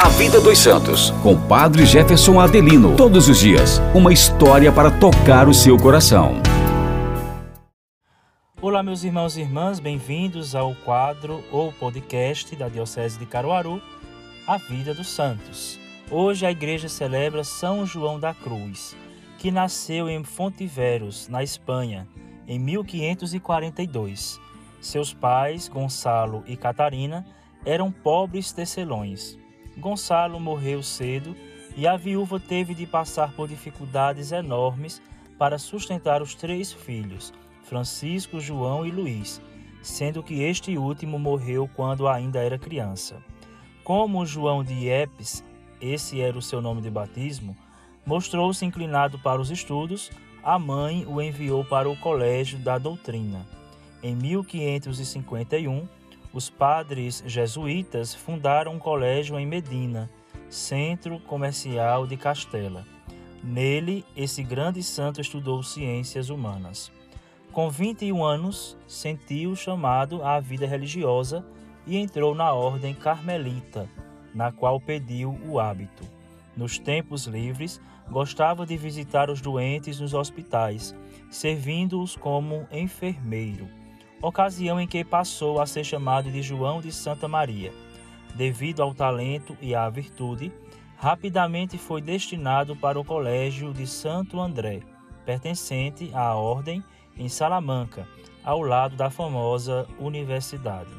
A Vida dos Santos, com Padre Jefferson Adelino. Todos os dias, uma história para tocar o seu coração. Olá, meus irmãos e irmãs, bem-vindos ao quadro ou podcast da Diocese de Caruaru, A Vida dos Santos. Hoje a igreja celebra São João da Cruz, que nasceu em Fontiveros, na Espanha, em 1542. Seus pais, Gonçalo e Catarina, eram pobres tecelões. Gonçalo morreu cedo e a viúva teve de passar por dificuldades enormes para sustentar os três filhos, Francisco, João e Luís, sendo que este último morreu quando ainda era criança. Como João de Epes, esse era o seu nome de batismo, mostrou-se inclinado para os estudos, a mãe o enviou para o Colégio da Doutrina. Em 1551, os padres jesuítas fundaram um colégio em Medina, centro comercial de Castela. Nele, esse grande santo estudou ciências humanas. Com 21 anos, sentiu chamado à vida religiosa e entrou na ordem carmelita, na qual pediu o hábito. Nos tempos livres, gostava de visitar os doentes nos hospitais, servindo-os como enfermeiro ocasião em que passou a ser chamado de João de Santa Maria. Devido ao talento e à virtude, rapidamente foi destinado para o Colégio de Santo André, pertencente à Ordem em Salamanca, ao lado da famosa universidade.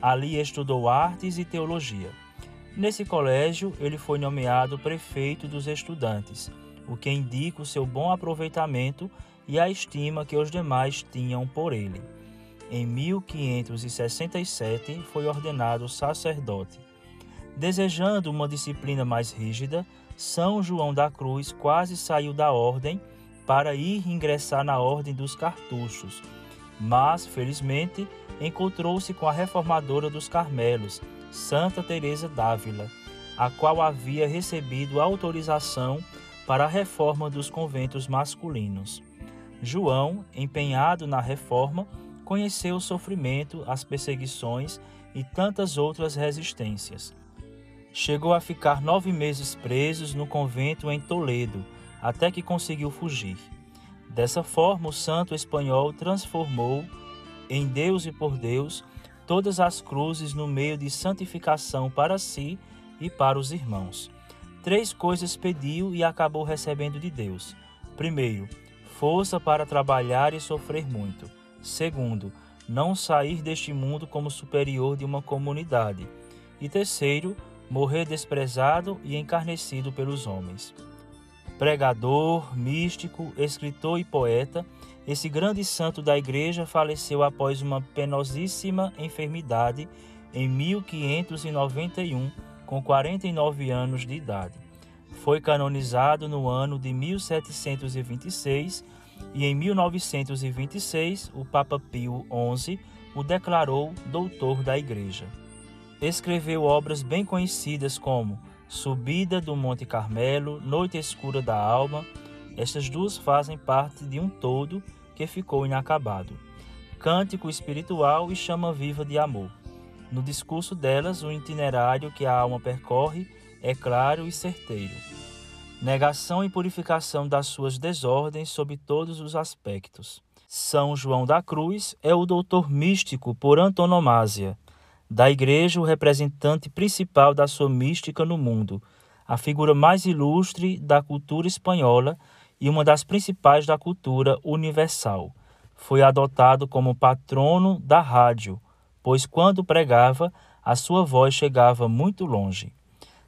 Ali estudou artes e teologia. Nesse colégio, ele foi nomeado prefeito dos estudantes, o que indica o seu bom aproveitamento e a estima que os demais tinham por ele. Em 1567 foi ordenado sacerdote. Desejando uma disciplina mais rígida, São João da Cruz quase saiu da ordem para ir ingressar na ordem dos cartuchos, mas felizmente encontrou-se com a reformadora dos Carmelos, Santa Teresa d'Ávila, a qual havia recebido autorização para a reforma dos conventos masculinos. João, empenhado na reforma, conheceu o sofrimento, as perseguições e tantas outras resistências. Chegou a ficar nove meses preso no convento em Toledo, até que conseguiu fugir. Dessa forma, o santo espanhol transformou, em Deus e por Deus, todas as cruzes no meio de santificação para si e para os irmãos. Três coisas pediu e acabou recebendo de Deus. Primeiro, força para trabalhar e sofrer muito. Segundo, não sair deste mundo como superior de uma comunidade. E terceiro, morrer desprezado e encarnecido pelos homens. Pregador, místico, escritor e poeta, esse grande santo da Igreja faleceu após uma penosíssima enfermidade em 1591, com 49 anos de idade. Foi canonizado no ano de 1726 e em 1926 o Papa Pio XI o declarou doutor da Igreja. Escreveu obras bem conhecidas como Subida do Monte Carmelo, Noite Escura da Alma. Estas duas fazem parte de um todo que ficou inacabado. Cântico espiritual e chama viva de amor. No discurso delas, o itinerário que a alma percorre é claro e certeiro negação e purificação das suas desordens sob todos os aspectos. São João da Cruz é o doutor místico por antonomasia. Da Igreja, o representante principal da sua mística no mundo, a figura mais ilustre da cultura espanhola e uma das principais da cultura universal. Foi adotado como patrono da rádio, pois quando pregava, a sua voz chegava muito longe.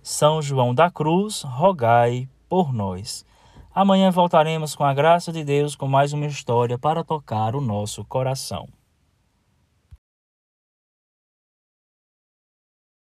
São João da Cruz, rogai por nós. Amanhã voltaremos com a graça de Deus com mais uma história para tocar o nosso coração.